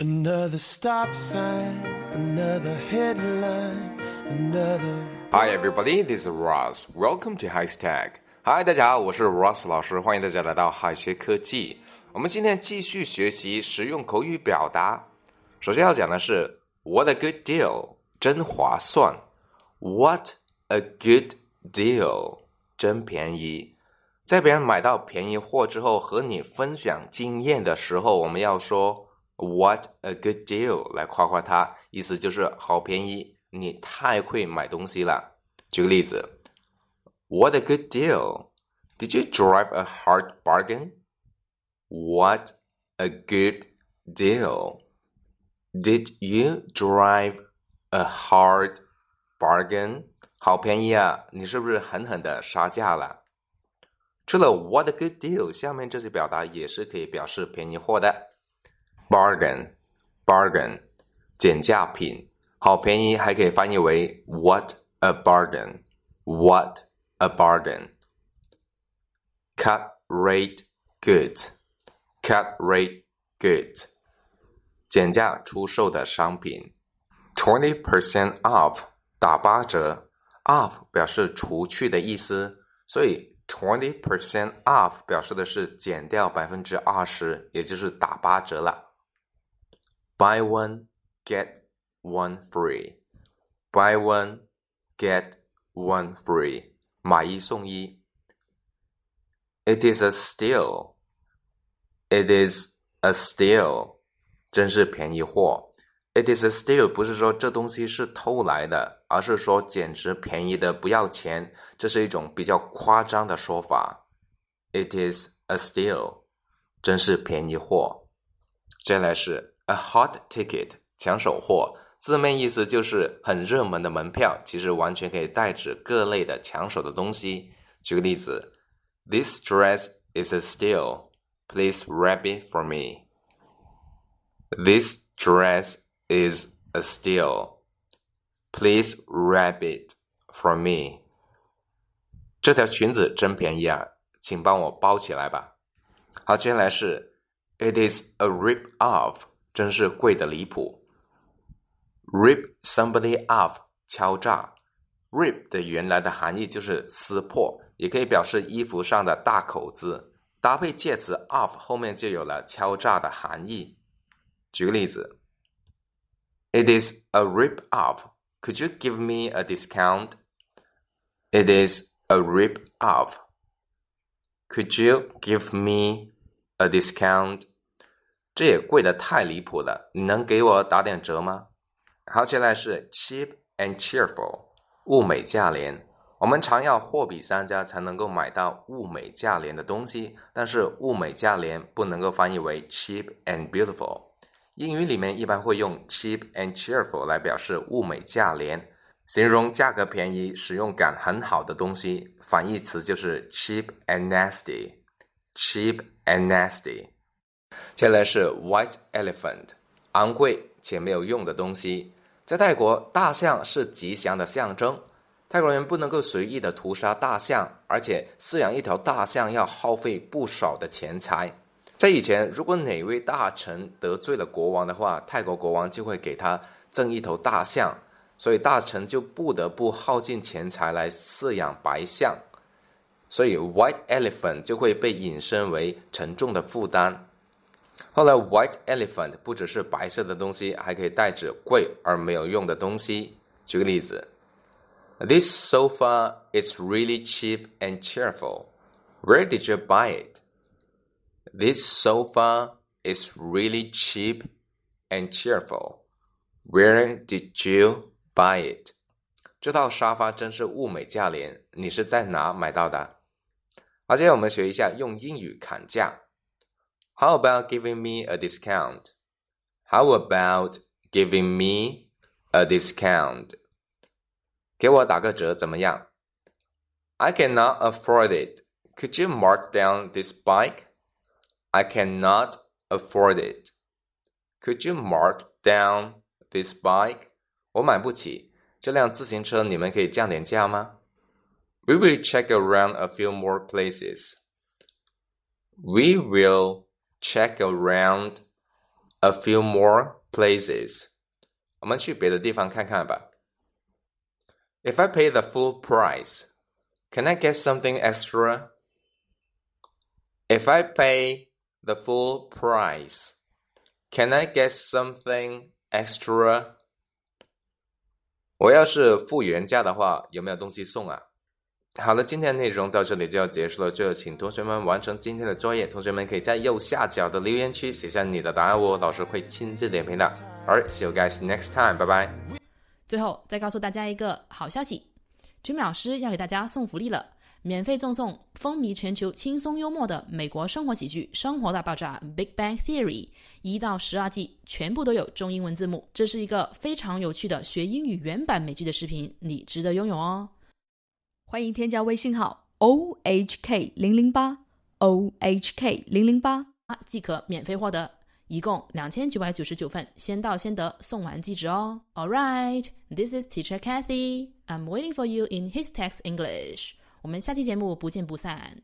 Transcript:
Another stop sign, another headline, another. Hi everybody, this is Ross. Welcome to High Stack. Hi，大家好，我是 Ross 老师，欢迎大家来到海学科技。我们今天继续学习实用口语表达。首先要讲的是 What a good deal，真划算。What a good deal，真便宜。在别人买到便宜货之后和你分享经验的时候，我们要说。What a good deal！来夸夸他，意思就是好便宜，你太会买东西了。举个例子，What a good deal！Did you drive a hard bargain？What a good deal！Did you drive a hard bargain？好便宜啊，你是不是狠狠的杀价了？除了 What a good deal，下面这些表达也是可以表示便宜货的。 bargain bargain 减价品，好便宜，还可以翻译为 what a bargain what a bargain cut rate goods cut rate goods 减价出售的商品 twenty percent off 打八折 off 表示除去的意思，所以 twenty percent off 表示的是减掉百分之二十，也就是打八折了。 Buy one, get one free. Buy one, get one free. 买一送一。It is a steal. It is a steal. 真是便宜货。It is a steal 不是说这东西是偷来的，而是说简直便宜的不要钱。这是一种比较夸张的说法。It is a steal，真是便宜货。接下来是 A hot ticket，抢手货，字面意思就是很热门的门票，其实完全可以代指各类的抢手的东西。举个例子，This dress is a steal. Please wrap it for me. This dress is a steal. Please wrap it for me. 这条裙子真便宜啊，请帮我包起来吧。好，接下来是 It is a rip off. 真是贵的离谱。Rip somebody off，敲诈。Rip 的原来的含义就是撕破，也可以表示衣服上的大口子。搭配介词 off 后面就有了敲诈的含义。举个例子，It is a rip off. Could you give me a discount? It is a rip off. Could you give me a discount? 这也贵的太离谱了，你能给我打点折吗？好，接下来是 cheap and cheerful，物美价廉。我们常要货比三家才能够买到物美价廉的东西，但是物美价廉不能够翻译为 cheap and beautiful。英语里面一般会用 cheap and cheerful 来表示物美价廉，形容价格便宜、使用感很好的东西。反义词就是 cheap and nasty。cheap and nasty。接下来是 white elephant，昂贵且没有用的东西。在泰国，大象是吉祥的象征。泰国人不能够随意的屠杀大象，而且饲养一条大象要耗费不少的钱财。在以前，如果哪位大臣得罪了国王的话，泰国国王就会给他赠一头大象，所以大臣就不得不耗尽钱财来饲养白象，所以 white elephant 就会被引申为沉重的负担。后来，white elephant 不只是白色的东西，还可以代指贵而没有用的东西。举个例子，This sofa is really cheap and cheerful. Where did you buy it? This sofa is really cheap and cheerful. Where did you buy it? 这套沙发真是物美价廉，你是在哪买到的？好，接下来我们学一下用英语砍价。 how about giving me a discount? How about giving me a discount? 给我打个折怎么样？I cannot afford it. Could you mark down this bike? I cannot afford it. Could you mark down this bike? 我买不起这辆自行车，你们可以降点价吗？We will check around a few more places. We will check around a few more places。我们去别的地方看看吧。If I pay the full price, can I get something extra? If I pay the full price, can I get something extra? 我要是付原价的话，有没有东西送啊？ 好了，今天的内容到这里就要结束了。最后，请同学们完成今天的作业。同学们可以在右下角的留言区写下你的答案哦，老师会亲自点评的。Alright, see you guys next time. 拜拜。最后再告诉大家一个好消息，Jimmy 老师要给大家送福利了，免费赠送风靡全球、轻松幽默的美国生活喜剧《生活大爆炸》（Big Bang Theory） 一到十二季，全部都有中英文字幕。这是一个非常有趣的学英语原版美剧的视频，你值得拥有哦。欢迎添加微信号 o h k 零零八 o h k 零零八，即可免费获得，一共两千九百九十九份，先到先得，送完即止哦。All right, this is Teacher Kathy. I'm waiting for you in his text English. 我们下期节目不见不散。